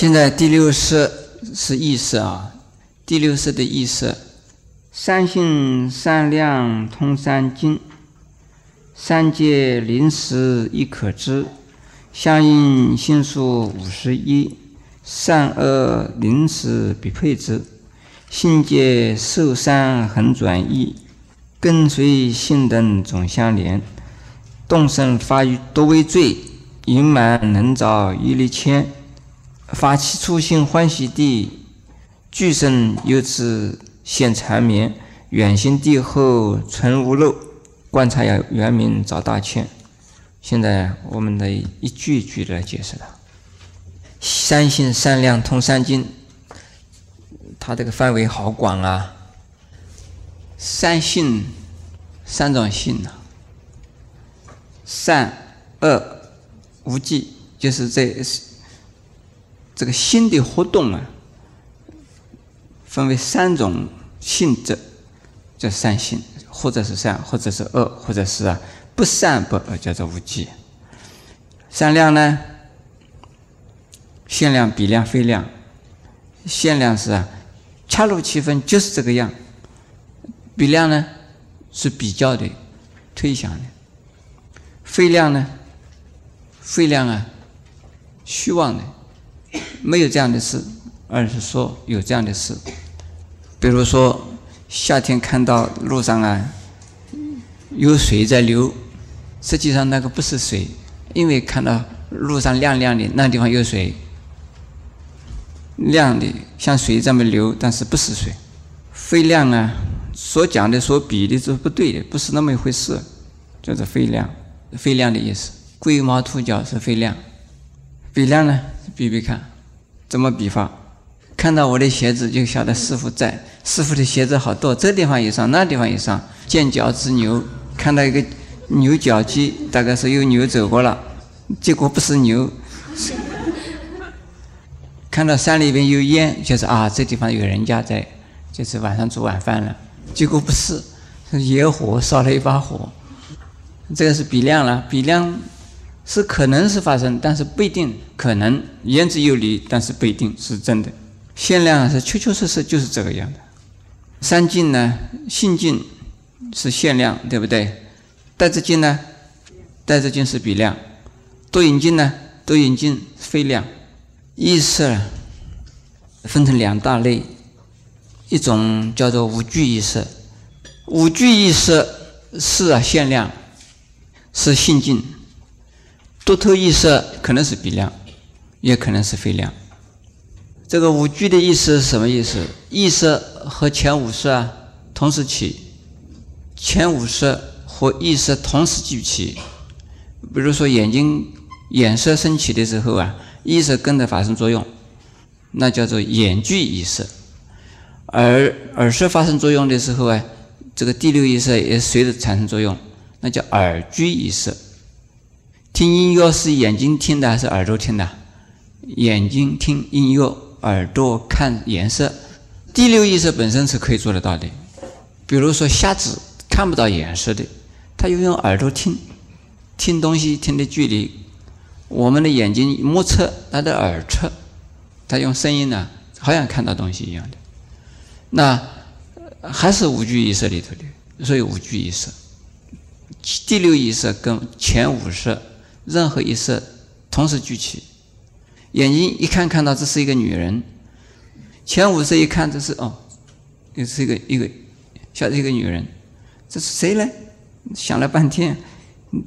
现在第六识是意识啊，第六识的意识，三性三量通三经，三界临时亦可知，相应心数五十一，善恶临时必配之，性界受三恒转易，跟随性等总相连，动身发育多为罪，隐满能造一力千。发起初心欢喜地，俱生由此现缠绵，远行地后存无漏。观察要原名找大千。现在我们的一句一句来解释它。三性三量通三经，它这个范围好广啊。三性，三种性啊，善、恶、无记，就是这。这个心的活动啊，分为三种性质，叫善性，或者是善，或者是恶，或者是啊不善不恶，叫做无记。善量呢，限量、比量、非量。限量是啊，恰如其分，就是这个样。比量呢，是比较的、推想的。非量呢，非量啊，虚妄的。没有这样的事，而是说有这样的事。比如说，夏天看到路上啊有水在流，实际上那个不是水，因为看到路上亮亮的，那地方有水，亮的像水这么流，但是不是水。非亮啊，所讲的、所比的是不对的，不是那么一回事，叫做非亮。非亮的意思，龟毛兔角是非亮，比亮呢？比比看，怎么比法？看到我的鞋子就晓得师傅在。师傅的鞋子好多，这地方也上，那地方也上。见脚之牛，看到一个牛角迹，大概是有牛走过了，结果不是牛。看到山里边有烟，就是啊，这地方有人家在，就是晚上煮晚饭了。结果不是，是野火烧了一把火。这个是比量了，比量。是可能是发生，但是不一定可能言之有理，但是不一定是真的。限量是确确实实就是这个样的。三境呢，性境是限量，对不对？带着境呢，带着境是比量。多引境呢，多引境非量。意识分成两大类，一种叫做五具意识，五具意识是啊限量，是性境。多头意识可能是比量，也可能是非量。这个五句的意思是什么意思？意识和前五识啊同时起，前五识和意识同时聚起。比如说眼睛眼色升起的时候啊，意识跟着发生作用，那叫做眼聚意识；而耳识发生作用的时候啊，这个第六意识也随着产生作用，那叫耳聚意识。听音乐是眼睛听的还是耳朵听的？眼睛听音乐，耳朵看颜色。第六意识本身是可以做得到的。比如说瞎子看不到颜色的，他又用耳朵听，听东西听的距离，我们的眼睛目测他的耳测，他用声音呢，好像看到东西一样的。那还是五具意识里头的，所以五具意识。第六意识跟前五识。任何一色同时聚起，眼睛一看看到这是一个女人，前五色一看这是哦，又是一个一个，晓得一个女人，这是谁呢？想了半天，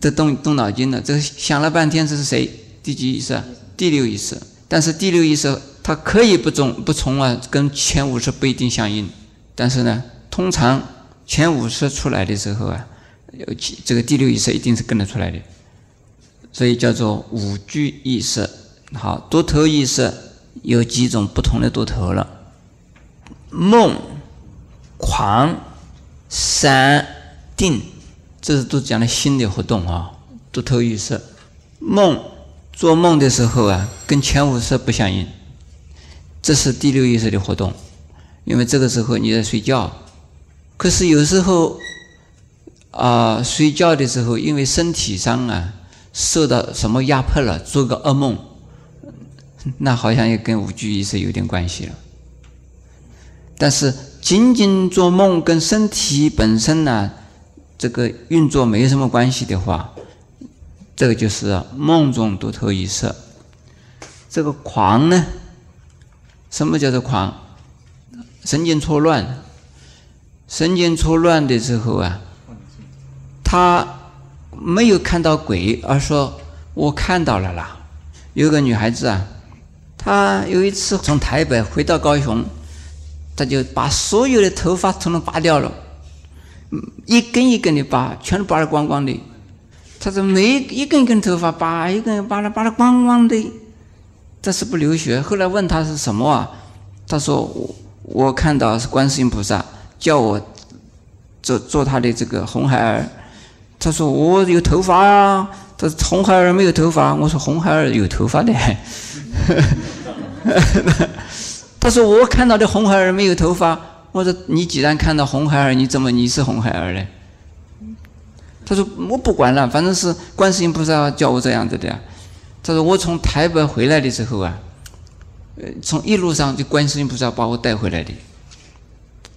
得动动脑筋了。这想了半天这是谁？第几意识？第六意识。但是第六意识它可以不中不从啊，跟前五色不一定相应。但是呢，通常前五色出来的时候啊，有这个第六意识一定是跟得出来的。所以叫做五具意识。好多头意识有几种不同的多头了。梦、狂、散、定，这是都讲的心的活动啊。多头意识，梦做梦的时候啊，跟前五识不相应，这是第六意识的活动。因为这个时候你在睡觉，可是有时候啊，睡觉的时候因为身体上啊。受到什么压迫了？做个噩梦，那好像也跟五具意识有点关系了。但是仅仅做梦跟身体本身呢，这个运作没什么关系的话，这个就是梦中多头意识。这个狂呢，什么叫做狂？神经错乱。神经错乱的时候啊，他没有看到鬼，而说我看到了啦。有个女孩子啊，她有一次从台北回到高雄。她就把所有的头发统统拔掉了，一根一根的拔，全都拔得光光的。她说：“每一根一根头发拔，一根拔了拔得光光的，这是不流血。”后来问她是什么啊？她说：“我我看到是观世音菩萨叫我做做他的这个红孩儿。”他说：“我有头发啊。”他说：“红孩儿没有头发。”我说：“红孩儿有头发的。” 他说：“我看到的红孩儿没有头发。”我说：“你既然看到红孩儿，你怎么你是红孩儿呢？”他说：“我不管了，反正是观世音菩萨叫我这样子的。”他说：“我从台北回来的时候啊，呃，从一路上就观世音菩萨把我带回来的。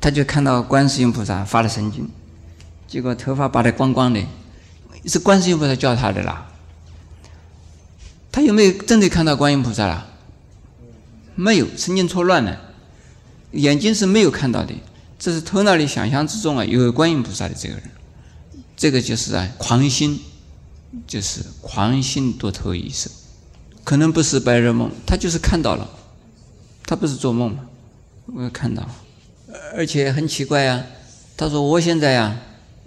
他就看到观世音菩萨发了神经，结果头发拔得光光的，是观世音菩萨叫他的啦。他有没有真的看到观音菩萨了？”没有神经错乱了，眼睛是没有看到的，这是头脑里想象之中啊有观音菩萨的这个人，这个就是啊狂心，就是狂心多头意识，可能不是白日梦，他就是看到了，他不是做梦嘛，我看到。了，而且很奇怪啊，他说我现在呀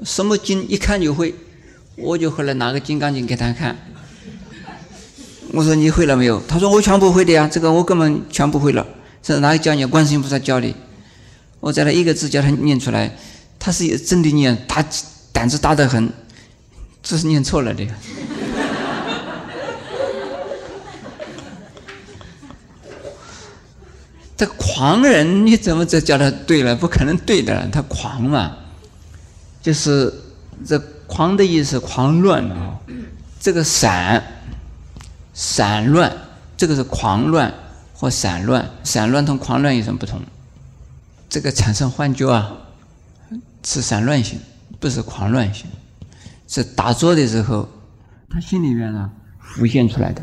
什么经一看就会，我就后来拿个金刚经给他看。我说你会了没有？他说我全不会的呀，这个我根本全不会了。这哪里教你？观世音菩萨教的。我在那一个字叫他念出来，他是真的念，他胆子大得很。这是念错了的。这狂人你怎么这叫他对了？不可能对的，他狂嘛，就是这狂的意思，狂乱啊，这个散。散乱，这个是狂乱或散乱。散乱同狂乱有什么不同？这个产生幻觉啊，是散乱性，不是狂乱性。是打坐的时候，他心里面呢浮现出来的。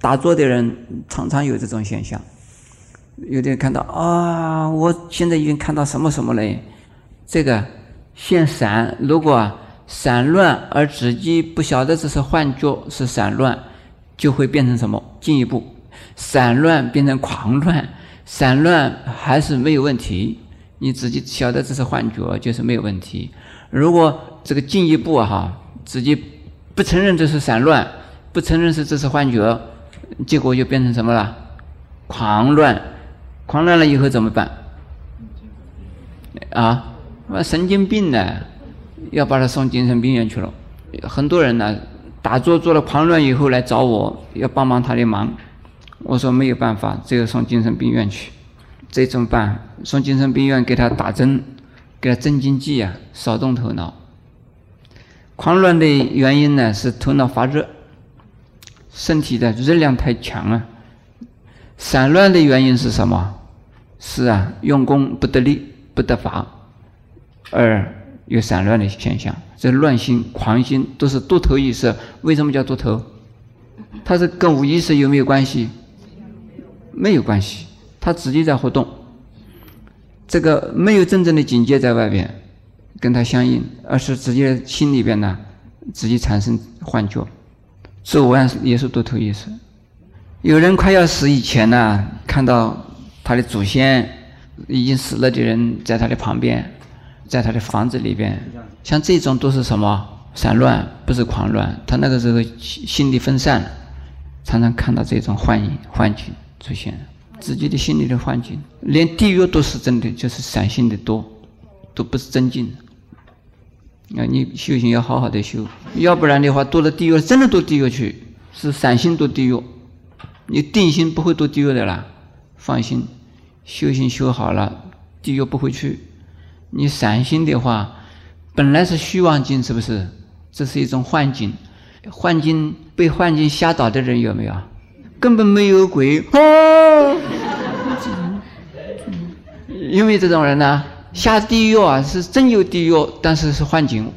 打坐的人常常有这种现象，有的人看到啊，我现在已经看到什么什么了。这个现散，如果。散乱而自己不晓得这是幻觉，是散乱，就会变成什么？进一步，散乱变成狂乱，散乱还是没有问题，你自己晓得这是幻觉，就是没有问题。如果这个进一步哈，自己不承认这是散乱，不承认是这是幻觉，结果就变成什么了？狂乱，狂乱了以后怎么办？啊，那神经病呢？要把他送精神病院去了，很多人呢打坐做了狂乱以后来找我要帮忙他的忙，我说没有办法，只有送精神病院去，这怎么办？送精神病院给他打针，给他镇静剂啊，少动头脑。狂乱的原因呢是头脑发热，身体的热量太强啊。散乱的原因是什么？是啊，用功不得力，不得法，而。有散乱的现象，这乱心、狂心都是多头意识。为什么叫多头？它是跟无意识有没有关系？没有关系，它直接在活动。这个没有真正的境界在外边跟它相应，而是直接心里边呢，直接产生幻觉。左岸也是多头意识。有人快要死以前呢，看到他的祖先已经死了的人在他的旁边。在他的房子里边，像这种都是什么散乱，不是狂乱。他那个时候心力分散了，常常看到这种幻影、幻境出现，自己的心里的幻境，连地狱都是真的，就是散心的多，都不是真境。啊，你修行要好好的修，要不然的话，堕了地狱，真的堕地狱去，是散心堕地狱。你定心不会堕地狱的啦，放心，修行修好了，地狱不会去。你散心的话，本来是虚妄境，是不是？这是一种幻境，幻境被幻境吓倒的人有没有？根本没有鬼哦。因为这种人呢，下地狱啊是真有地狱，但是是幻境。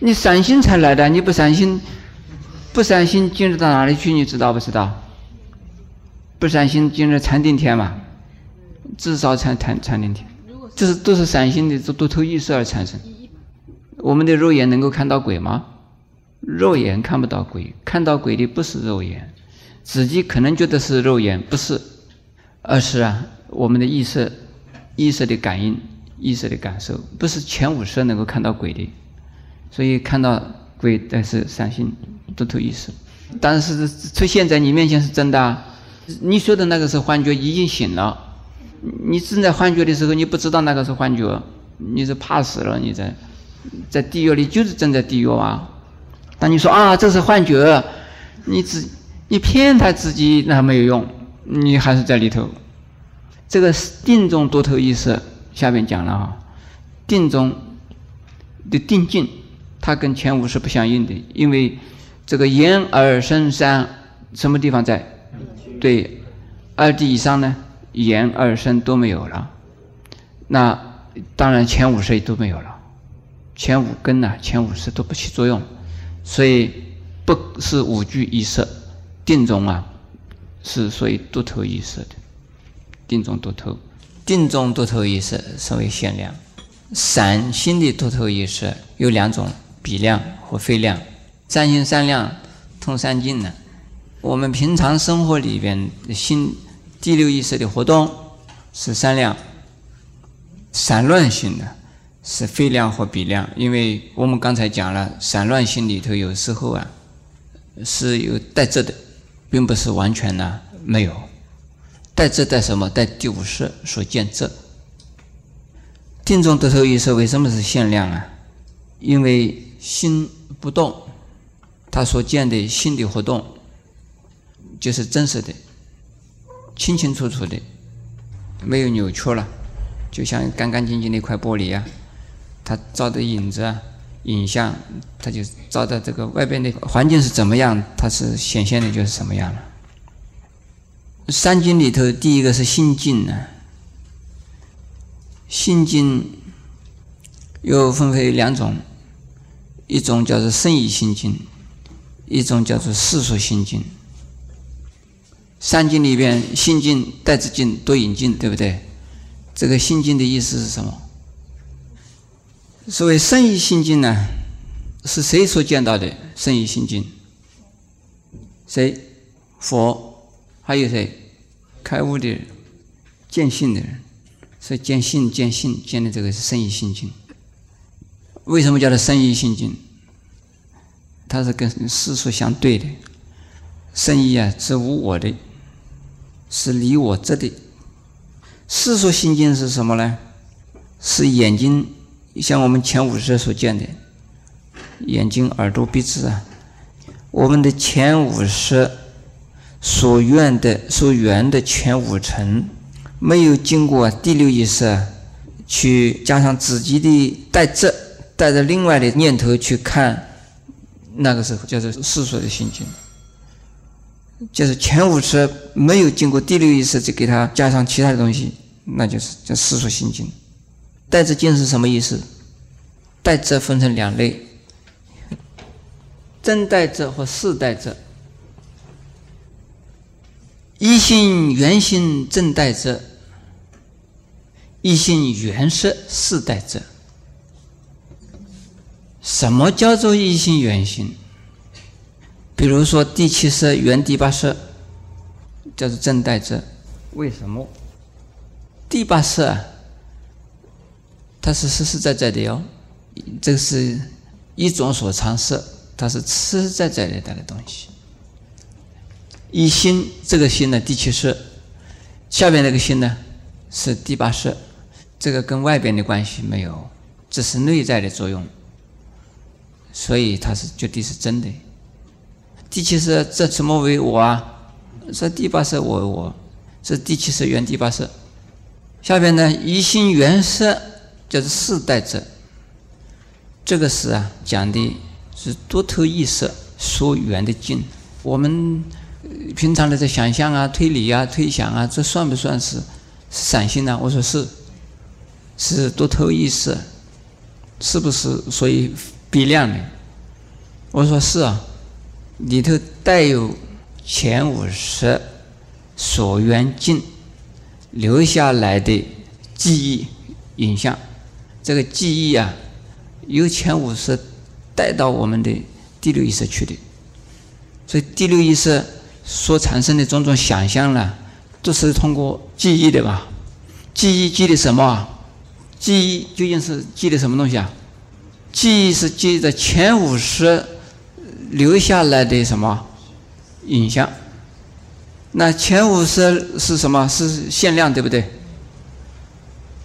你善心才来的，你不善心，不善心进入到哪里去？你知道不知道？不善心进入禅定天嘛？至少禅禅禅定天，这是都是散心的多头意识而产生。我们的肉眼能够看到鬼吗？肉眼看不到鬼，看到鬼的不是肉眼，自己可能觉得是肉眼，不是，而是啊，我们的意识。意识的感应，意识的感受，不是前五识能够看到鬼的，所以看到鬼但是散心多头意识，但是出现在你面前是真的，你说的那个是幻觉，已经醒了，你正在幻觉的时候，你不知道那个是幻觉，你是怕死了，你在在地狱里就是正在地狱啊，当你说啊这是幻觉，你只你骗他自己那没有用，你还是在里头。这个定中多头意识，下面讲了啊，定中的定境，它跟前五是不相应的，因为这个眼耳身三什么地方在？对，二地以上呢，眼二身都没有了，那当然前五识都没有了，前五根呢，前五识都不起作用，所以不是五具意识，定中啊是属于多头意识的。定中多头，定中多头意识称为限量。散心的多头意识有两种，比量和非量。三心三量通三境呢。我们平常生活里边心第六意识的活动是三量，散乱性的是非量或比量。因为我们刚才讲了，散乱心里头有时候啊是有带质的，并不是完全呢没有。带质带什么？带第五识所见质。定中得头意识为什么是限量啊？因为心不动，他所见的心的活动就是真实的、清清楚楚的，没有扭曲了，就像干干净净的一块玻璃啊。它照的影子啊、影像，它就照的这个外边的环境是怎么样，它是显现的就是什么样了。三境里头，第一个是心境呢。心境又分为两种，一种叫做圣意心境，一种叫做世俗心境。三境里边，心经、带子境、多引境，对不对？这个心境的意思是什么？所谓圣意心境呢，是谁所见到的圣意心境？谁？佛。还有谁？开悟的人，见性的人，所以见性、见性、见的这个是生意心境。为什么叫做生意心境？它是跟世俗相对的。生意啊，是无我的，是离我这里。世俗心境是什么呢？是眼睛，像我们前五识所见的，眼睛、耳朵、鼻子啊，我们的前五识。所愿的、所缘的前五层，没有经过第六意识去加上自己的带着带着另外的念头去看，那个时候叫做世俗的心境。就是前五识没有经过第六意识就给他加上其他的东西，那就是叫世俗心经。带着经是什么意思？带着分成两类：真带着和世带着。一心圆心正待者，一心圆色是待者。什么叫做一心圆心？比如说第七色原第八色，叫做正待者。为什么？第八色啊，它是实实在在的哟，这是一种所常色，它是实实在在的那个东西。一心这个心呢，第七识，下边那个心呢是第八识，这个跟外边的关系没有，这是内在的作用，所以它是绝对是真的。第七识这怎么为我啊？说第八识我我，这第七识原第八识。下边呢，一心原色就是四代者，这个是啊讲的是多头意识所缘的境，我们。平常的在想象啊、推理啊、推想啊，这算不算是散心呢？我说是，是多头意识，是不是所以比量的？我说是啊，里头带有前五十所缘境留下来的记忆影像，这个记忆啊，由前五十带到我们的第六意识去的，所以第六意识。所产生的种种想象呢，都是通过记忆的吧？记忆记的什么？记忆究竟是记的什么东西啊？记忆是记的前五十留下来的什么影像？那前五十是什么？是限量，对不对？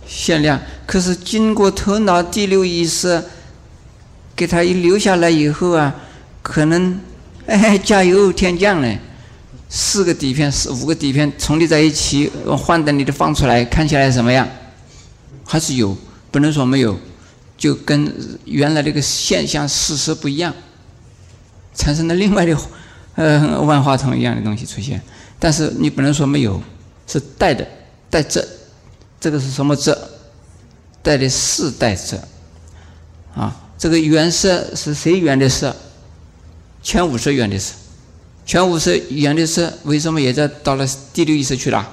限量。可是经过头脑第六意识给他一留下来以后啊，可能哎加油添酱呢。四个底片、四五个底片重叠在一起，幻灯里的放出来，看起来什么样？还是有，不能说没有，就跟原来那个现象事实不一样，产生了另外的呃万花筒一样的东西出现。但是你不能说没有，是带的，带这，这个是什么着？带的是带着，啊，这个原色是谁原的色？前五色原的色。全五色原的色为什么也在到了第六意识去了？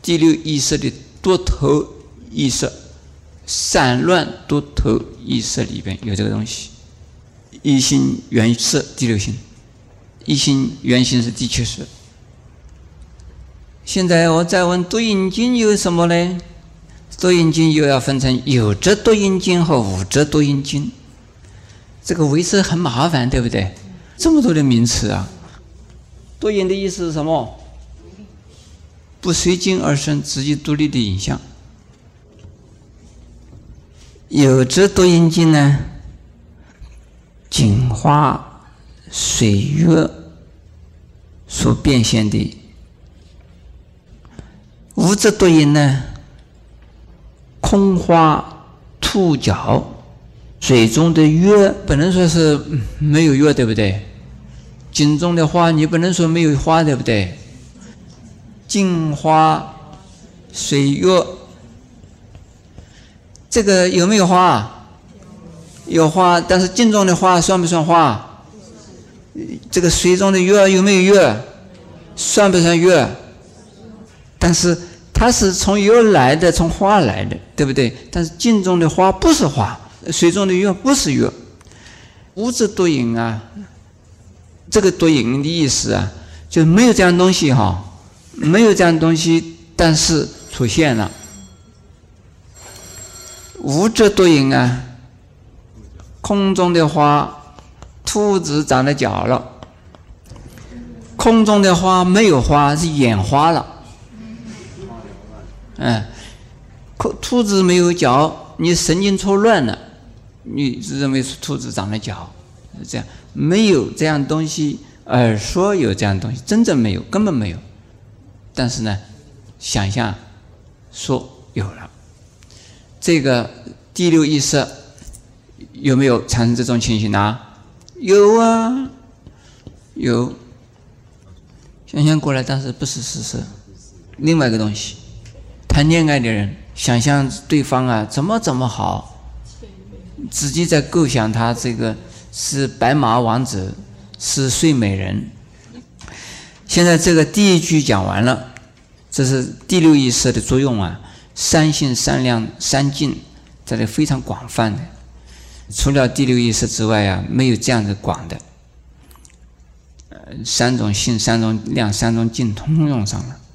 第六意识的多头意识、散乱多头意识里边有这个东西。一心原是第六心，一心原性是第七识。现在我再问多阴经有什么呢？多阴经又要分成有则多阴经和无则多阴经。这个维持很麻烦，对不对？这么多的名词啊！多因的意思是什么？不随境而生，自己独立的影像。有则多因经呢，景花水月所变现的；无则多因呢，空花兔角水中的月，不能说是没有月，对不对？井中的花，你不能说没有花，对不对？镜花水月，这个有没有花？有花，但是镜中的花算不算花？这个水中的月有没有月？算不算月？但是它是从月来的，从花来的，对不对？但是镜中的花不是花，水中的月不是月，无字多影啊。这个多影的意思啊，就没有这样东西哈，没有这样东西，但是出现了。无则多影啊，空中的花，兔子长了脚了。空中的花没有花，是眼花了。嗯，兔兔子没有脚，你神经错乱了，你认为是兔子长了脚，是这样。没有这样东西，而说有这样东西，真正没有，根本没有。但是呢，想象说有了。这个第六意识有没有产生这种情形呢？有啊，有。想象过来，但是不是事实。另外一个东西，谈恋爱的人想象对方啊怎么怎么好，自己在构想他这个。是白马王子，是睡美人。现在这个第一句讲完了，这是第六意识的作用啊。三性、三量、三境，这里非常广泛的。除了第六意识之外呀，没有这样子广的。三种性、三种量、三种境，通用上了。